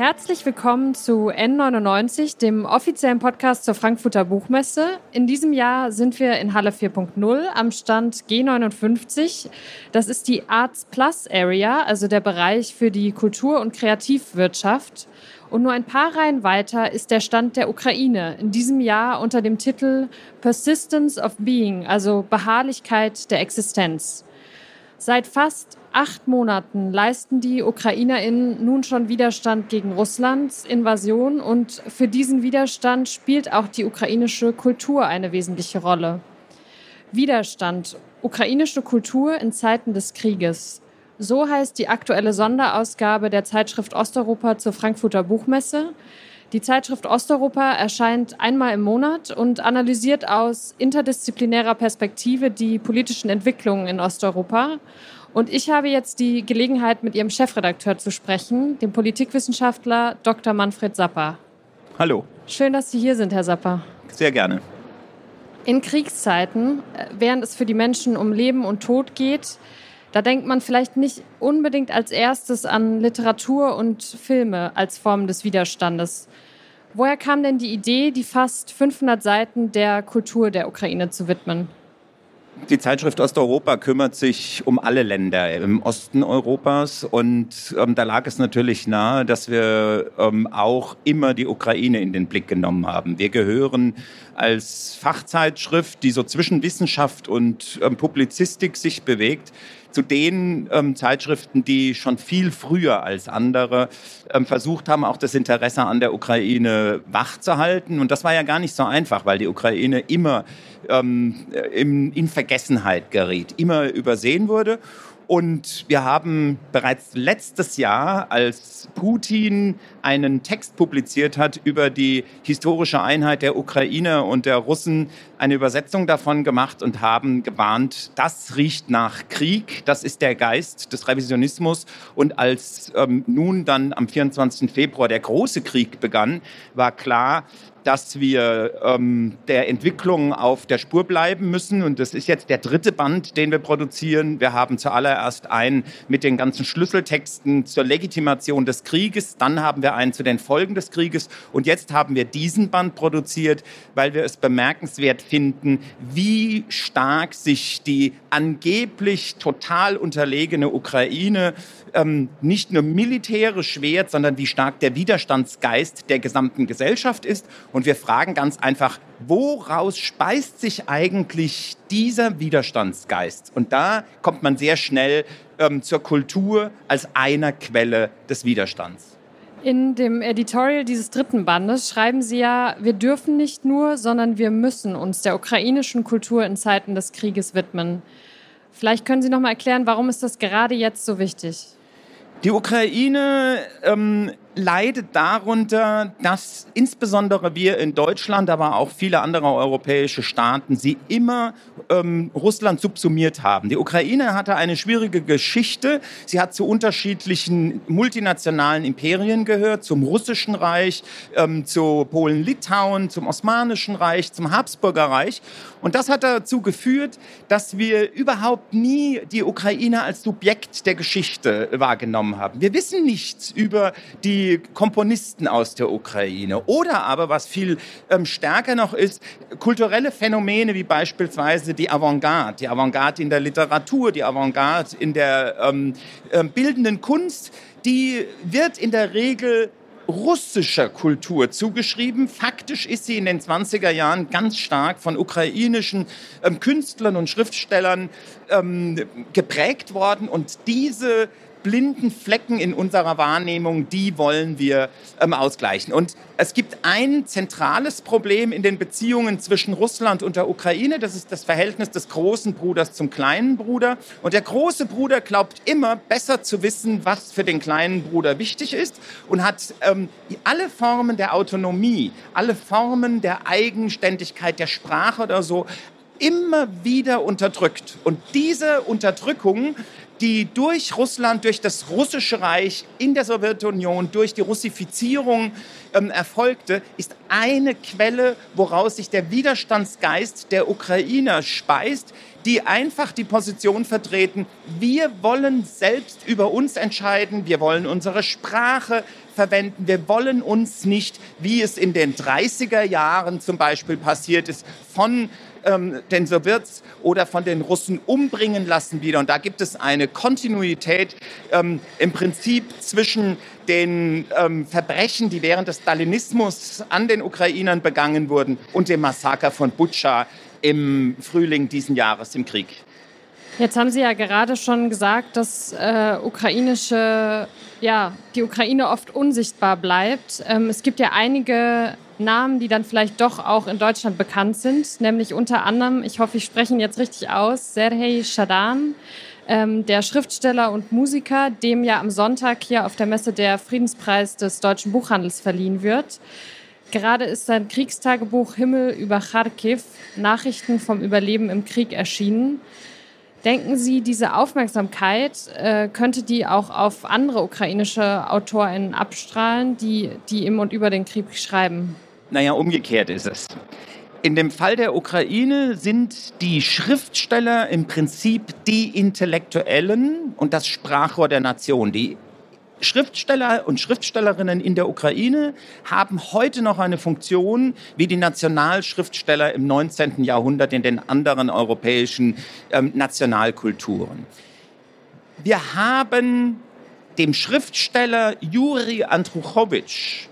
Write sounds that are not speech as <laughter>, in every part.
Herzlich willkommen zu N99, dem offiziellen Podcast zur Frankfurter Buchmesse. In diesem Jahr sind wir in Halle 4.0 am Stand G59. Das ist die Arts Plus Area, also der Bereich für die Kultur- und Kreativwirtschaft. Und nur ein paar Reihen weiter ist der Stand der Ukraine, in diesem Jahr unter dem Titel Persistence of Being, also Beharrlichkeit der Existenz. Seit fast acht Monaten leisten die UkrainerInnen nun schon Widerstand gegen Russlands Invasion und für diesen Widerstand spielt auch die ukrainische Kultur eine wesentliche Rolle. Widerstand, ukrainische Kultur in Zeiten des Krieges. So heißt die aktuelle Sonderausgabe der Zeitschrift Osteuropa zur Frankfurter Buchmesse. Die Zeitschrift Osteuropa erscheint einmal im Monat und analysiert aus interdisziplinärer Perspektive die politischen Entwicklungen in Osteuropa. Und ich habe jetzt die Gelegenheit, mit Ihrem Chefredakteur zu sprechen, dem Politikwissenschaftler Dr. Manfred Sapper. Hallo. Schön, dass Sie hier sind, Herr Sapper. Sehr gerne. In Kriegszeiten, äh, während es für die Menschen um Leben und Tod geht, da denkt man vielleicht nicht unbedingt als erstes an Literatur und Filme als Form des Widerstandes. Woher kam denn die Idee, die fast 500 Seiten der Kultur der Ukraine zu widmen? Die Zeitschrift Osteuropa kümmert sich um alle Länder im Osten Europas und ähm, da lag es natürlich nahe, dass wir ähm, auch immer die Ukraine in den Blick genommen haben. Wir gehören als Fachzeitschrift, die so zwischen Wissenschaft und ähm, Publizistik sich bewegt, zu den ähm, Zeitschriften, die schon viel früher als andere ähm, versucht haben, auch das Interesse an der Ukraine wachzuhalten. Und das war ja gar nicht so einfach, weil die Ukraine immer ähm, in, in Vergessenheit geriet, immer übersehen wurde. Und wir haben bereits letztes Jahr, als Putin einen Text publiziert hat über die historische Einheit der Ukraine und der Russen, eine Übersetzung davon gemacht und haben gewarnt, das riecht nach Krieg, das ist der Geist des Revisionismus. Und als ähm, nun dann am 24. Februar der große Krieg begann, war klar, dass wir ähm, der Entwicklung auf der Spur bleiben müssen. Und das ist jetzt der dritte Band, den wir produzieren. Wir haben zuallererst einen mit den ganzen Schlüsseltexten zur Legitimation des Krieges. Dann haben wir einen zu den Folgen des Krieges. Und jetzt haben wir diesen Band produziert, weil wir es bemerkenswert finden, wie stark sich die angeblich total unterlegene Ukraine ähm, nicht nur militärisch wehrt, sondern wie stark der Widerstandsgeist der gesamten Gesellschaft ist. Und wir fragen ganz einfach, woraus speist sich eigentlich dieser Widerstandsgeist? Und da kommt man sehr schnell ähm, zur Kultur als einer Quelle des Widerstands. In dem Editorial dieses dritten Bandes schreiben Sie ja, wir dürfen nicht nur, sondern wir müssen uns der ukrainischen Kultur in Zeiten des Krieges widmen. Vielleicht können Sie noch mal erklären, warum ist das gerade jetzt so wichtig? Die Ukraine ähm, leidet darunter, dass insbesondere wir in Deutschland, aber auch viele andere europäische Staaten, sie immer ähm, Russland subsumiert haben. Die Ukraine hatte eine schwierige Geschichte. Sie hat zu unterschiedlichen multinationalen Imperien gehört, zum Russischen Reich, ähm, zu Polen-Litauen, zum Osmanischen Reich, zum Habsburger Reich. Und das hat dazu geführt, dass wir überhaupt nie die Ukraine als Subjekt der Geschichte wahrgenommen haben. Wir wissen nichts über die Komponisten aus der Ukraine. Oder aber, was viel ähm, stärker noch ist, kulturelle Phänomene wie beispielsweise die Avantgarde, die Avantgarde in der Literatur, die Avantgarde in der ähm, äh, bildenden Kunst, die wird in der Regel russischer Kultur zugeschrieben. Faktisch ist sie in den 20er Jahren ganz stark von ukrainischen ähm, Künstlern und Schriftstellern ähm, geprägt worden. Und diese blinden Flecken in unserer Wahrnehmung, die wollen wir ähm, ausgleichen. Und es gibt ein zentrales Problem in den Beziehungen zwischen Russland und der Ukraine. Das ist das Verhältnis des großen Bruders zum kleinen Bruder. Und der große Bruder glaubt immer besser zu wissen, was für den kleinen Bruder wichtig ist und hat ähm, alle Formen der Autonomie, alle Formen der Eigenständigkeit der Sprache oder so immer wieder unterdrückt. Und diese Unterdrückung die durch Russland, durch das russische Reich in der Sowjetunion, durch die Russifizierung ähm, erfolgte, ist eine Quelle, woraus sich der Widerstandsgeist der Ukrainer speist, die einfach die Position vertreten, wir wollen selbst über uns entscheiden, wir wollen unsere Sprache verwenden, wir wollen uns nicht, wie es in den 30er Jahren zum Beispiel passiert ist, von ähm, den Sowjets oder von den Russen umbringen lassen wieder. Und da gibt es eine Kontinuität ähm, im Prinzip zwischen den ähm, Verbrechen, die während des Stalinismus an den Ukrainern begangen wurden, und dem Massaker von Butscha im Frühling diesen Jahres im Krieg. Jetzt haben Sie ja gerade schon gesagt, dass äh, ukrainische, ja, die Ukraine oft unsichtbar bleibt. Ähm, es gibt ja einige Namen, die dann vielleicht doch auch in Deutschland bekannt sind, nämlich unter anderem, ich hoffe, ich spreche ihn jetzt richtig aus, Serhei Shadan, ähm, der Schriftsteller und Musiker, dem ja am Sonntag hier auf der Messe der Friedenspreis des deutschen Buchhandels verliehen wird. Gerade ist sein Kriegstagebuch Himmel über Kharkiv, Nachrichten vom Überleben im Krieg erschienen. Denken Sie, diese Aufmerksamkeit äh, könnte die auch auf andere ukrainische AutorInnen abstrahlen, die, die im und über den Krieg schreiben? Naja, umgekehrt ist es. In dem Fall der Ukraine sind die Schriftsteller im Prinzip die Intellektuellen und das Sprachrohr der Nation. Die Schriftsteller und Schriftstellerinnen in der Ukraine haben heute noch eine Funktion wie die Nationalschriftsteller im 19. Jahrhundert in den anderen europäischen ähm, Nationalkulturen. Wir haben dem Schriftsteller Juri Andruchowitsch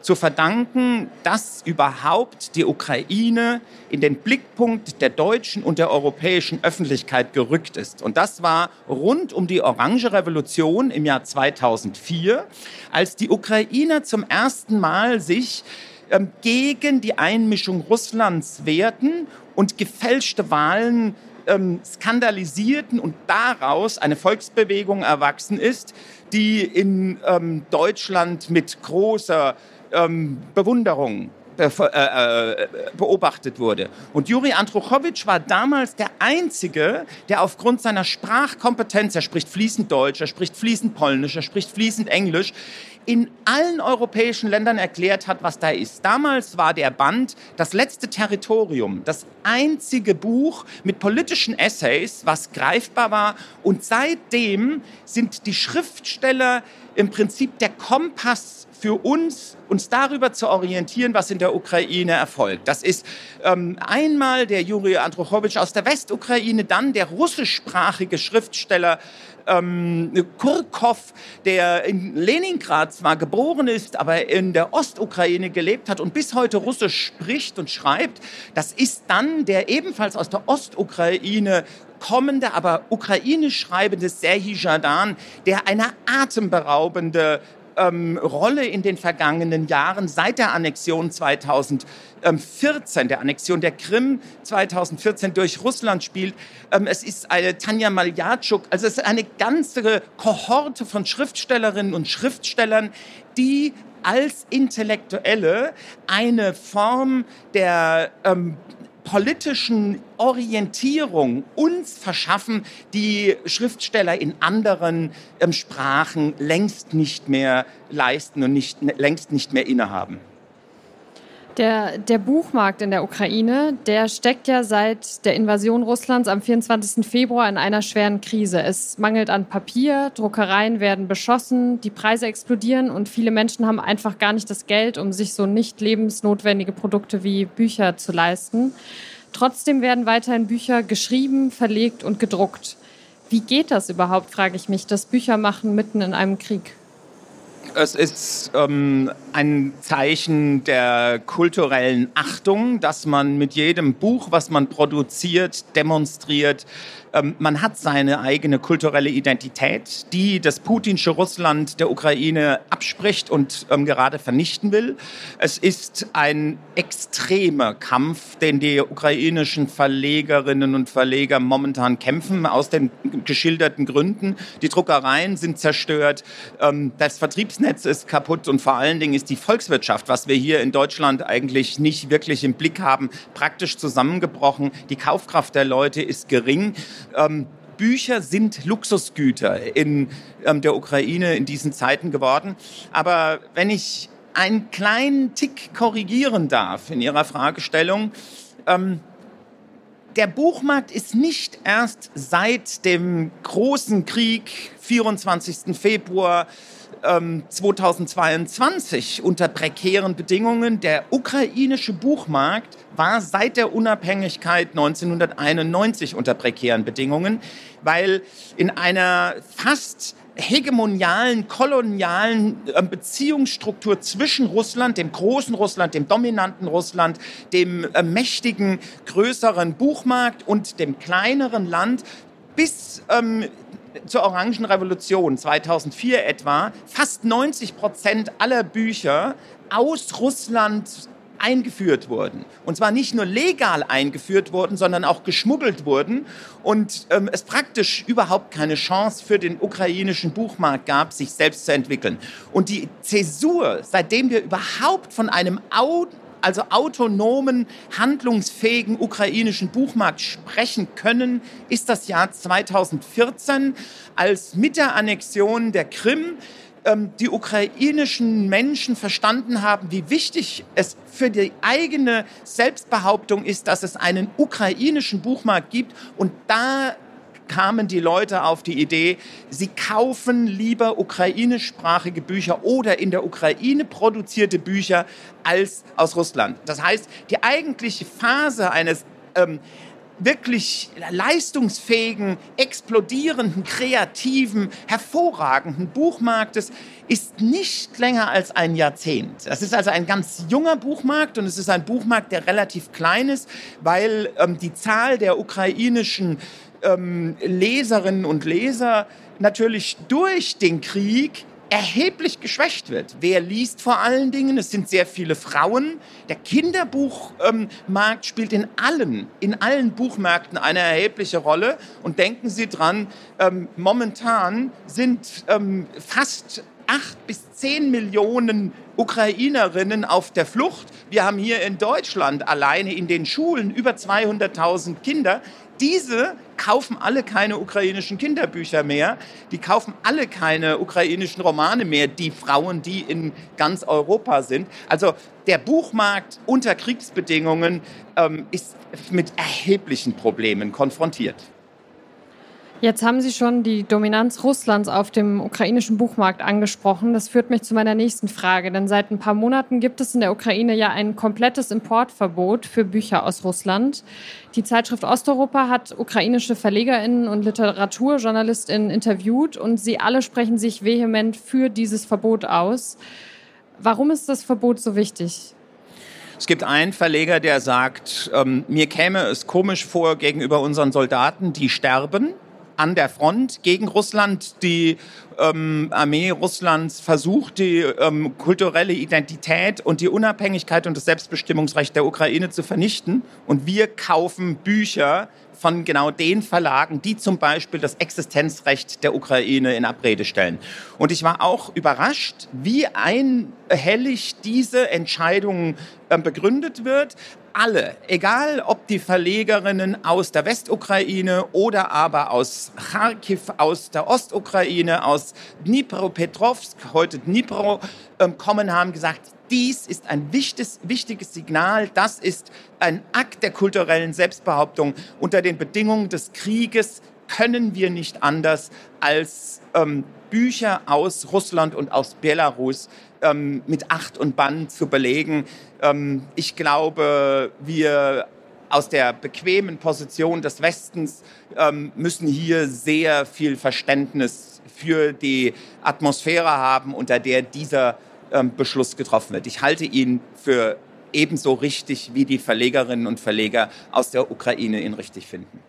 zu verdanken, dass überhaupt die Ukraine in den Blickpunkt der deutschen und der europäischen Öffentlichkeit gerückt ist. Und das war rund um die Orange Revolution im Jahr 2004, als die Ukrainer zum ersten Mal sich ähm, gegen die Einmischung Russlands wehrten und gefälschte Wahlen ähm, skandalisierten und daraus eine Volksbewegung erwachsen ist, die in ähm, Deutschland mit großer ähm, Bewunderung äh, äh, beobachtet wurde. Und Juri Andruchowitsch war damals der Einzige, der aufgrund seiner Sprachkompetenz, er spricht fließend Deutsch, er spricht fließend Polnisch, er spricht fließend Englisch, in allen europäischen Ländern erklärt hat, was da ist. Damals war der Band Das letzte Territorium, das einzige Buch mit politischen Essays, was greifbar war. Und seitdem sind die Schriftsteller im Prinzip der Kompass für uns, uns darüber zu orientieren, was in der Ukraine erfolgt. Das ist ähm, einmal der Juri Androchowitsch aus der Westukraine, dann der russischsprachige Schriftsteller ähm, Kurkov, der in Leningrad zwar geboren ist, aber in der Ostukraine gelebt hat und bis heute Russisch spricht und schreibt. Das ist dann der ebenfalls aus der Ostukraine kommende, aber ukrainisch schreibende Serhii Jadan, der eine atemberaubende ähm, Rolle in den vergangenen Jahren seit der Annexion 2014, der Annexion der Krim 2014 durch Russland spielt. Ähm, es ist eine Tanja Maljatschuk, also es ist eine ganze Kohorte von Schriftstellerinnen und Schriftstellern, die als Intellektuelle eine Form der ähm, politischen Orientierung uns verschaffen, die Schriftsteller in anderen ähm, Sprachen längst nicht mehr leisten und nicht, längst nicht mehr innehaben. Der, der Buchmarkt in der Ukraine, der steckt ja seit der Invasion Russlands am 24. Februar in einer schweren Krise. Es mangelt an Papier, Druckereien werden beschossen, die Preise explodieren und viele Menschen haben einfach gar nicht das Geld, um sich so nicht lebensnotwendige Produkte wie Bücher zu leisten. Trotzdem werden weiterhin Bücher geschrieben, verlegt und gedruckt. Wie geht das überhaupt, frage ich mich, das Büchermachen mitten in einem Krieg? Es ist ähm, ein Zeichen der kulturellen Achtung, dass man mit jedem Buch, was man produziert, demonstriert, ähm, man hat seine eigene kulturelle Identität, die das putinsche Russland der Ukraine abspricht und ähm, gerade vernichten will. Es ist ein extremer Kampf, den die ukrainischen Verlegerinnen und Verleger momentan kämpfen, aus den geschilderten Gründen. Die Druckereien sind zerstört, ähm, das Vertriebsnetz ist kaputt und vor allen Dingen ist die Volkswirtschaft, was wir hier in Deutschland eigentlich nicht wirklich im Blick haben, praktisch zusammengebrochen. Die Kaufkraft der Leute ist gering. Ähm, Bücher sind Luxusgüter in ähm, der Ukraine in diesen Zeiten geworden. Aber wenn ich einen kleinen Tick korrigieren darf in Ihrer Fragestellung, ähm, der Buchmarkt ist nicht erst seit dem großen Krieg, 24. Februar, 2022 ähm, unter prekären Bedingungen. Der ukrainische Buchmarkt war seit der Unabhängigkeit 1991 unter prekären Bedingungen, weil in einer fast hegemonialen, kolonialen ähm, Beziehungsstruktur zwischen Russland, dem großen Russland, dem dominanten Russland, dem äh, mächtigen, größeren Buchmarkt und dem kleineren Land bis ähm, zur Orangenrevolution 2004 etwa fast 90 Prozent aller Bücher aus Russland eingeführt wurden. Und zwar nicht nur legal eingeführt wurden, sondern auch geschmuggelt wurden. Und ähm, es praktisch überhaupt keine Chance für den ukrainischen Buchmarkt gab, sich selbst zu entwickeln. Und die Zäsur, seitdem wir überhaupt von einem also autonomen, handlungsfähigen ukrainischen Buchmarkt sprechen können, ist das Jahr 2014, als mit der Annexion der Krim ähm, die ukrainischen Menschen verstanden haben, wie wichtig es für die eigene Selbstbehauptung ist, dass es einen ukrainischen Buchmarkt gibt. Und da kamen die Leute auf die Idee, sie kaufen lieber ukrainischsprachige Bücher oder in der Ukraine produzierte Bücher als aus Russland. Das heißt, die eigentliche Phase eines ähm, wirklich leistungsfähigen, explodierenden, kreativen, hervorragenden Buchmarktes ist nicht länger als ein Jahrzehnt. Das ist also ein ganz junger Buchmarkt und es ist ein Buchmarkt, der relativ klein ist, weil ähm, die Zahl der ukrainischen ähm, Leserinnen und Leser natürlich durch den Krieg erheblich geschwächt wird. Wer liest vor allen Dingen? Es sind sehr viele Frauen. Der Kinderbuchmarkt spielt in allen, in allen Buchmärkten eine erhebliche Rolle. Und denken Sie dran, ähm, momentan sind ähm, fast acht bis zehn Millionen Ukrainerinnen auf der Flucht. Wir haben hier in Deutschland alleine in den Schulen über 200.000 Kinder. Diese kaufen alle keine ukrainischen Kinderbücher mehr. Die kaufen alle keine ukrainischen Romane mehr, die Frauen, die in ganz Europa sind. Also der Buchmarkt unter Kriegsbedingungen ähm, ist mit erheblichen Problemen konfrontiert. Jetzt haben Sie schon die Dominanz Russlands auf dem ukrainischen Buchmarkt angesprochen. Das führt mich zu meiner nächsten Frage, denn seit ein paar Monaten gibt es in der Ukraine ja ein komplettes Importverbot für Bücher aus Russland. Die Zeitschrift Osteuropa hat ukrainische Verlegerinnen und Literaturjournalistinnen interviewt und sie alle sprechen sich vehement für dieses Verbot aus. Warum ist das Verbot so wichtig? Es gibt einen Verleger, der sagt, ähm, mir käme es komisch vor gegenüber unseren Soldaten, die sterben an der Front gegen Russland. Die ähm, Armee Russlands versucht, die ähm, kulturelle Identität und die Unabhängigkeit und das Selbstbestimmungsrecht der Ukraine zu vernichten. Und wir kaufen Bücher von genau den Verlagen, die zum Beispiel das Existenzrecht der Ukraine in Abrede stellen. Und ich war auch überrascht, wie einhellig diese Entscheidung äh, begründet wird alle, egal ob die Verlegerinnen aus der Westukraine oder aber aus Kharkiv, aus der Ostukraine, aus Dnipropetrovsk, heute Dnipro, ähm, kommen, haben gesagt, dies ist ein wichtiges, wichtiges Signal, das ist ein Akt der kulturellen Selbstbehauptung. Unter den Bedingungen des Krieges können wir nicht anders als ähm, Bücher aus Russland und aus Belarus ähm, mit Acht und Bann zu belegen. Ähm, ich glaube, wir aus der bequemen Position des Westens ähm, müssen hier sehr viel Verständnis für die Atmosphäre haben, unter der dieser ähm, Beschluss getroffen wird. Ich halte ihn für ebenso richtig, wie die Verlegerinnen und Verleger aus der Ukraine ihn richtig finden.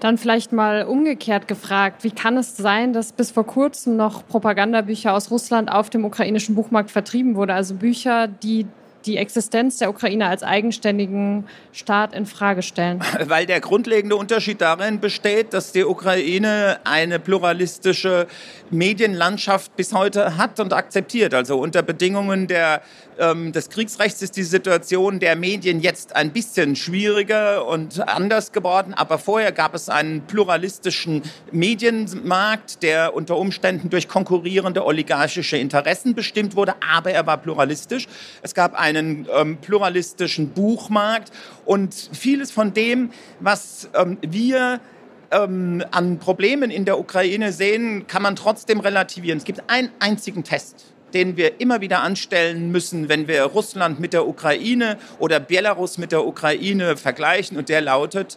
Dann vielleicht mal umgekehrt gefragt, wie kann es sein, dass bis vor kurzem noch Propagandabücher aus Russland auf dem ukrainischen Buchmarkt vertrieben wurde? Also Bücher, die die Existenz der Ukraine als eigenständigen Staat in Frage stellen? <laughs> Weil der grundlegende Unterschied darin besteht, dass die Ukraine eine pluralistische Medienlandschaft bis heute hat und akzeptiert. Also unter Bedingungen der, ähm, des Kriegsrechts ist die Situation der Medien jetzt ein bisschen schwieriger und anders geworden. Aber vorher gab es einen pluralistischen Medienmarkt, der unter Umständen durch konkurrierende oligarchische Interessen bestimmt wurde, aber er war pluralistisch. Es gab einen ähm, pluralistischen Buchmarkt und vieles von dem, was ähm, wir ähm, an Problemen in der Ukraine sehen, kann man trotzdem relativieren. Es gibt einen einzigen Test, den wir immer wieder anstellen müssen, wenn wir Russland mit der Ukraine oder Belarus mit der Ukraine vergleichen. Und der lautet,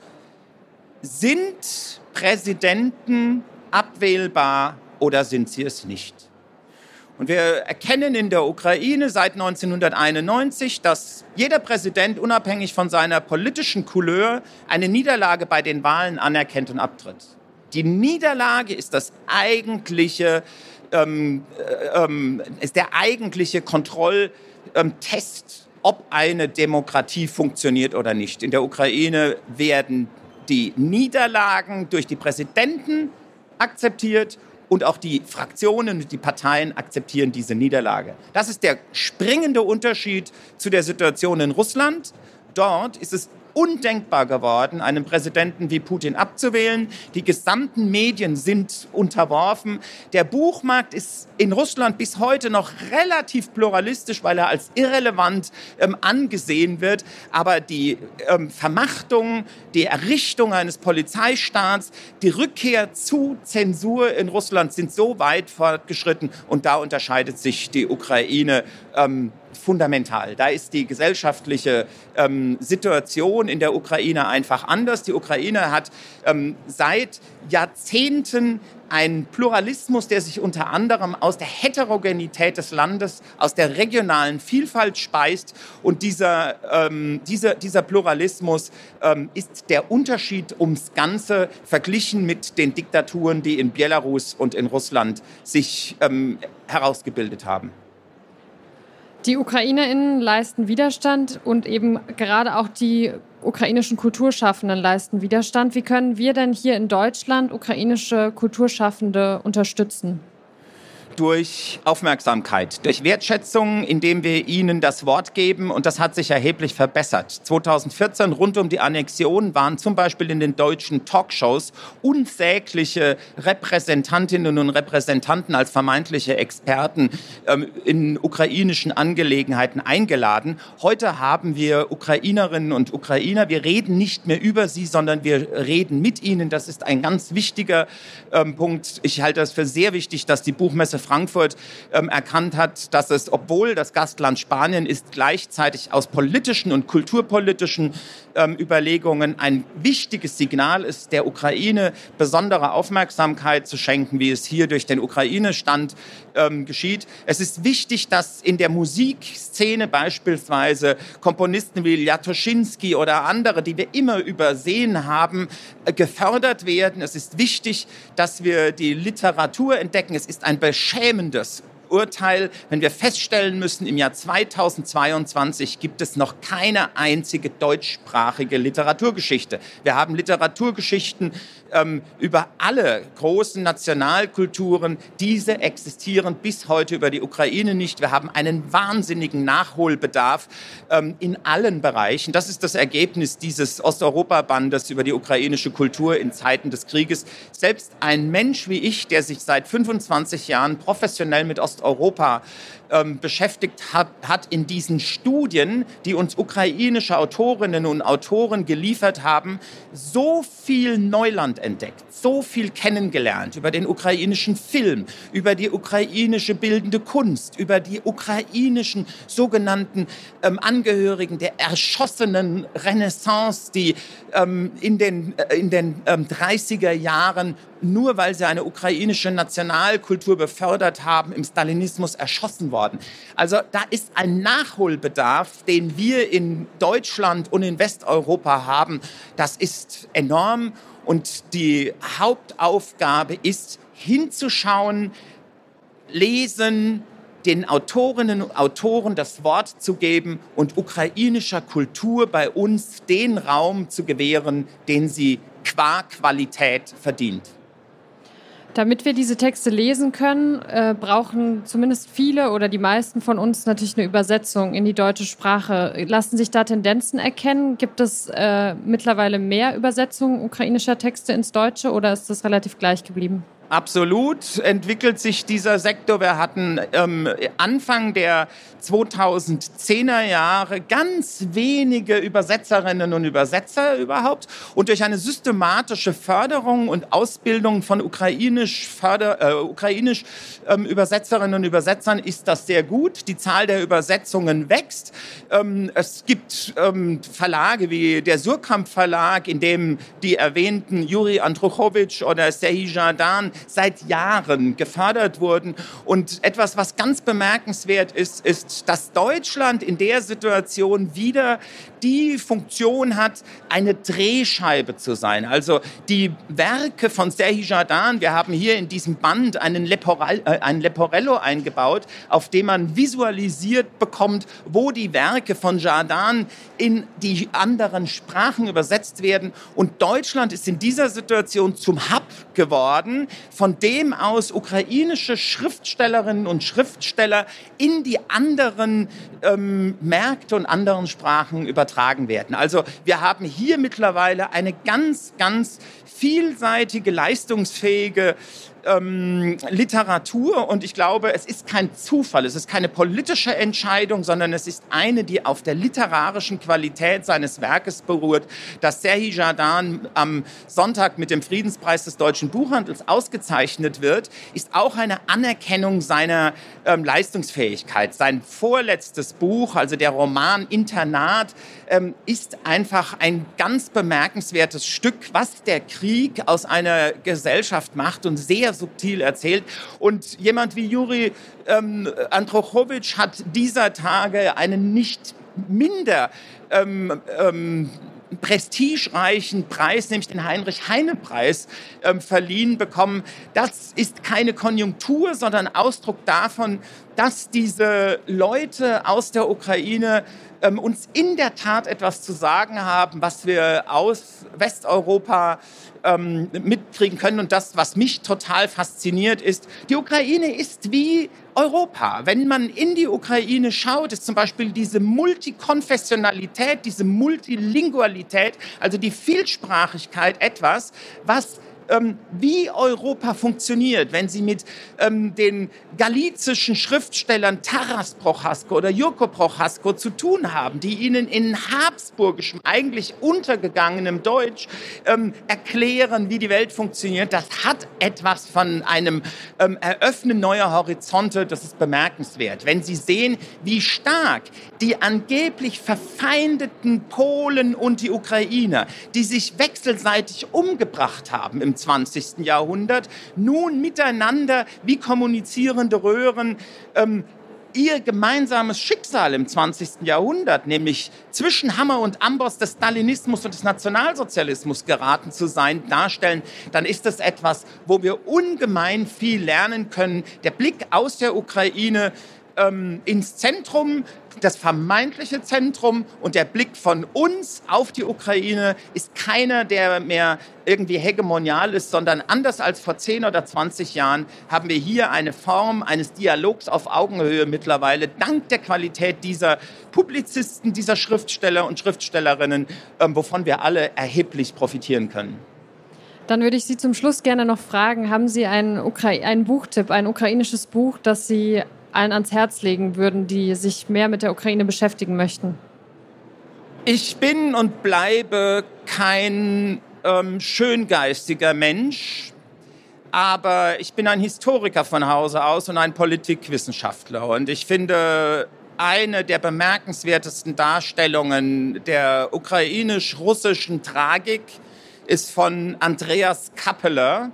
sind Präsidenten abwählbar oder sind sie es nicht? Und wir erkennen in der Ukraine seit 1991, dass jeder Präsident unabhängig von seiner politischen Couleur eine Niederlage bei den Wahlen anerkennt und abtritt. Die Niederlage ist das eigentliche, ähm, äh, ähm, ist der eigentliche Kontrolltest, ob eine Demokratie funktioniert oder nicht. In der Ukraine werden die Niederlagen durch die Präsidenten akzeptiert und auch die Fraktionen und die Parteien akzeptieren diese Niederlage. Das ist der springende Unterschied zu der Situation in Russland. Dort ist es undenkbar geworden, einen Präsidenten wie Putin abzuwählen. Die gesamten Medien sind unterworfen. Der Buchmarkt ist in Russland bis heute noch relativ pluralistisch, weil er als irrelevant ähm, angesehen wird. Aber die ähm, Vermachtung, die Errichtung eines Polizeistaats, die Rückkehr zu Zensur in Russland sind so weit fortgeschritten. Und da unterscheidet sich die Ukraine ähm, fundamental. Da ist die gesellschaftliche ähm, Situation in der Ukraine einfach anders. Die Ukraine hat ähm, seit Jahrzehnten einen Pluralismus, der sich unter anderem aus der Heterogenität des Landes, aus der regionalen Vielfalt speist. Und dieser, ähm, dieser, dieser Pluralismus ähm, ist der Unterschied ums Ganze verglichen mit den Diktaturen, die in Belarus und in Russland sich ähm, herausgebildet haben. Die UkrainerInnen leisten Widerstand und eben gerade auch die ukrainischen Kulturschaffenden leisten Widerstand. Wie können wir denn hier in Deutschland ukrainische Kulturschaffende unterstützen? Durch Aufmerksamkeit, durch Wertschätzung, indem wir ihnen das Wort geben. Und das hat sich erheblich verbessert. 2014 rund um die Annexion waren zum Beispiel in den deutschen Talkshows unsägliche Repräsentantinnen und Repräsentanten als vermeintliche Experten ähm, in ukrainischen Angelegenheiten eingeladen. Heute haben wir Ukrainerinnen und Ukrainer. Wir reden nicht mehr über sie, sondern wir reden mit ihnen. Das ist ein ganz wichtiger ähm, Punkt. Ich halte es für sehr wichtig, dass die Buchmesse Frankfurt ähm, erkannt hat, dass es, obwohl das Gastland Spanien ist, gleichzeitig aus politischen und kulturpolitischen ähm, Überlegungen ein wichtiges Signal ist, der Ukraine besondere Aufmerksamkeit zu schenken, wie es hier durch den Ukraine-Stand ähm, geschieht. Es ist wichtig, dass in der Musikszene beispielsweise Komponisten wie Jatoschinski oder andere, die wir immer übersehen haben, äh, gefördert werden. Es ist wichtig, dass wir die Literatur entdecken. Es ist ein beschämendes Urteil, wenn wir feststellen müssen, im Jahr 2022 gibt es noch keine einzige deutschsprachige Literaturgeschichte. Wir haben Literaturgeschichten ähm, über alle großen Nationalkulturen. Diese existieren bis heute über die Ukraine nicht. Wir haben einen wahnsinnigen Nachholbedarf ähm, in allen Bereichen. Das ist das Ergebnis dieses Osteuropa-Bandes über die ukrainische Kultur in Zeiten des Krieges. Selbst ein Mensch wie ich, der sich seit 25 Jahren professionell mit Osteuropa ähm, beschäftigt hat, hat in diesen Studien, die uns ukrainische Autorinnen und Autoren geliefert haben, so viel Neuland entdeckt, so viel kennengelernt über den ukrainischen Film, über die ukrainische bildende Kunst, über die ukrainischen sogenannten ähm, Angehörigen der erschossenen Renaissance, die ähm, in den, äh, in den ähm, 30er Jahren nur weil sie eine ukrainische Nationalkultur befördert haben, im Stalinismus erschossen worden. Also da ist ein Nachholbedarf, den wir in Deutschland und in Westeuropa haben. Das ist enorm und die Hauptaufgabe ist hinzuschauen, lesen, den Autorinnen und Autoren das Wort zu geben und ukrainischer Kultur bei uns den Raum zu gewähren, den sie qua Qualität verdient. Damit wir diese Texte lesen können, äh, brauchen zumindest viele oder die meisten von uns natürlich eine Übersetzung in die deutsche Sprache. Lassen sich da Tendenzen erkennen? Gibt es äh, mittlerweile mehr Übersetzungen ukrainischer Texte ins Deutsche oder ist das relativ gleich geblieben? Absolut entwickelt sich dieser Sektor. Wir hatten ähm, Anfang der 2010er Jahre ganz wenige Übersetzerinnen und Übersetzer überhaupt. Und durch eine systematische Förderung und Ausbildung von ukrainisch, Förder, äh, ukrainisch ähm, Übersetzerinnen und Übersetzern ist das sehr gut. Die Zahl der Übersetzungen wächst. Ähm, es gibt ähm, Verlage wie der Surkamp Verlag, in dem die erwähnten Juri Andruchowitsch oder Serhii Jardan seit Jahren gefördert wurden. Und etwas, was ganz bemerkenswert ist, ist, dass Deutschland in der Situation wieder die Funktion hat, eine Drehscheibe zu sein. Also die Werke von Serhi Jardin, wir haben hier in diesem Band einen, Leporel, äh, einen Leporello eingebaut, auf dem man visualisiert bekommt, wo die Werke von Jardin in die anderen Sprachen übersetzt werden. Und Deutschland ist in dieser Situation zum Hub geworden, von dem aus ukrainische Schriftstellerinnen und Schriftsteller in die anderen ähm, Märkte und anderen Sprachen übertragen werden. Also wir haben hier mittlerweile eine ganz, ganz vielseitige, leistungsfähige ähm, Literatur und ich glaube, es ist kein Zufall, es ist keine politische Entscheidung, sondern es ist eine, die auf der literarischen Qualität seines Werkes beruht. Dass Serhi Jardin am Sonntag mit dem Friedenspreis des deutschen Buchhandels ausgezeichnet wird, ist auch eine Anerkennung seiner ähm, Leistungsfähigkeit. Sein vorletztes Buch, also der Roman Internat, ähm, ist einfach ein ganz bemerkenswertes Stück, was der Krieg aus einer Gesellschaft macht und sehr subtil erzählt. Und jemand wie Juri ähm, Androchowitsch hat dieser Tage einen nicht minder ähm, ähm, prestigereichen Preis, nämlich den Heinrich-Heine-Preis, ähm, verliehen bekommen. Das ist keine Konjunktur, sondern Ausdruck davon, dass diese Leute aus der Ukraine ähm, uns in der Tat etwas zu sagen haben, was wir aus Westeuropa ähm, mitkriegen können. Und das, was mich total fasziniert, ist, die Ukraine ist wie Europa. Wenn man in die Ukraine schaut, ist zum Beispiel diese Multikonfessionalität, diese Multilingualität, also die Vielsprachigkeit etwas, was wie Europa funktioniert, wenn Sie mit ähm, den galizischen Schriftstellern Taras Prochasko oder Jurko Prochasko zu tun haben, die Ihnen in habsburgischem, eigentlich untergegangenem Deutsch ähm, erklären, wie die Welt funktioniert. Das hat etwas von einem ähm, Eröffnen neuer Horizonte, das ist bemerkenswert. Wenn Sie sehen, wie stark die angeblich verfeindeten Polen und die Ukrainer, die sich wechselseitig umgebracht haben im 20. Jahrhundert, nun miteinander wie kommunizierende Röhren ähm, ihr gemeinsames Schicksal im 20. Jahrhundert, nämlich zwischen Hammer und Amboss des Stalinismus und des Nationalsozialismus geraten zu sein, darstellen, dann ist das etwas, wo wir ungemein viel lernen können. Der Blick aus der Ukraine ähm, ins Zentrum, das vermeintliche Zentrum und der Blick von uns auf die Ukraine ist keiner, der mehr irgendwie hegemonial ist, sondern anders als vor 10 oder 20 Jahren haben wir hier eine Form eines Dialogs auf Augenhöhe mittlerweile, dank der Qualität dieser Publizisten, dieser Schriftsteller und Schriftstellerinnen, ähm, wovon wir alle erheblich profitieren können. Dann würde ich Sie zum Schluss gerne noch fragen, haben Sie einen, Ukra Buchtipp, ein ukrainisches Buch, das Sie allen ans Herz legen würden, die sich mehr mit der Ukraine beschäftigen möchten? Ich bin und bleibe kein ähm, schöngeistiger Mensch, aber ich bin ein Historiker von Hause aus und ein Politikwissenschaftler. Und ich finde, eine der bemerkenswertesten Darstellungen der ukrainisch-russischen Tragik ist von Andreas Kappeler,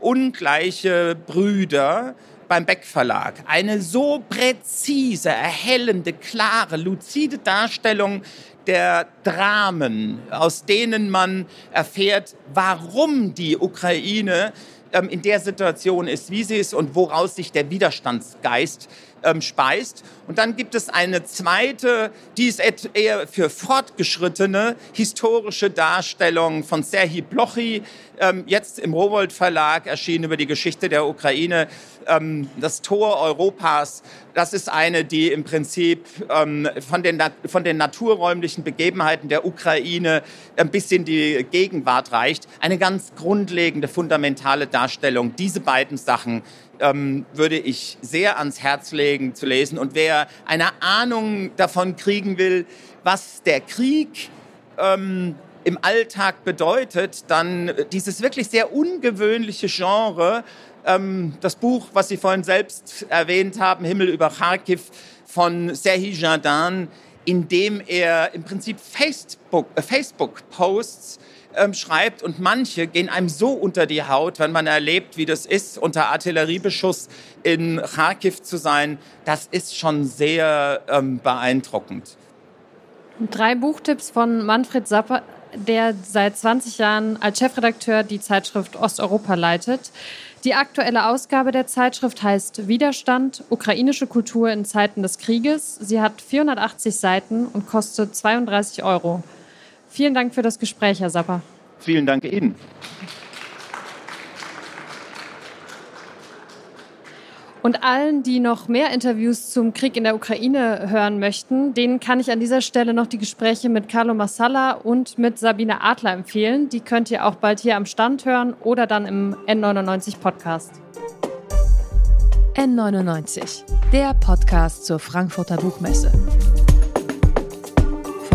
Ungleiche Brüder, beim Beck Verlag. Eine so präzise, erhellende, klare, luzide Darstellung der Dramen, aus denen man erfährt, warum die Ukraine ähm, in der Situation ist, wie sie ist und woraus sich der Widerstandsgeist ähm, speist. Und dann gibt es eine zweite, die ist eher für fortgeschrittene historische Darstellung von Serhii Blochy, ähm, jetzt im Rowold Verlag erschienen über die Geschichte der Ukraine, ähm, das Tor Europas. Das ist eine, die im Prinzip ähm, von, den, von den naturräumlichen Begebenheiten der Ukraine ein bisschen die Gegenwart reicht. Eine ganz grundlegende, fundamentale Darstellung. Diese beiden Sachen ähm, würde ich sehr ans Herz legen zu lesen. Und wer eine Ahnung davon kriegen will, was der Krieg ähm, im Alltag bedeutet, dann dieses wirklich sehr ungewöhnliche Genre, ähm, das Buch, was Sie vorhin selbst erwähnt haben, Himmel über Kharkiv von Serhi Jardin, in dem er im Prinzip Facebook-Posts Facebook ähm, schreibt und manche gehen einem so unter die Haut, wenn man erlebt, wie das ist, unter Artilleriebeschuss in Kharkiv zu sein. Das ist schon sehr ähm, beeindruckend. Drei Buchtipps von Manfred Sapper, der seit 20 Jahren als Chefredakteur die Zeitschrift Osteuropa leitet. Die aktuelle Ausgabe der Zeitschrift heißt Widerstand, ukrainische Kultur in Zeiten des Krieges. Sie hat 480 Seiten und kostet 32 Euro. Vielen Dank für das Gespräch, Herr Sapper. Vielen Dank Ihnen. Und allen, die noch mehr Interviews zum Krieg in der Ukraine hören möchten, denen kann ich an dieser Stelle noch die Gespräche mit Carlo Massala und mit Sabine Adler empfehlen. Die könnt ihr auch bald hier am Stand hören oder dann im N99 Podcast. N99, der Podcast zur Frankfurter Buchmesse.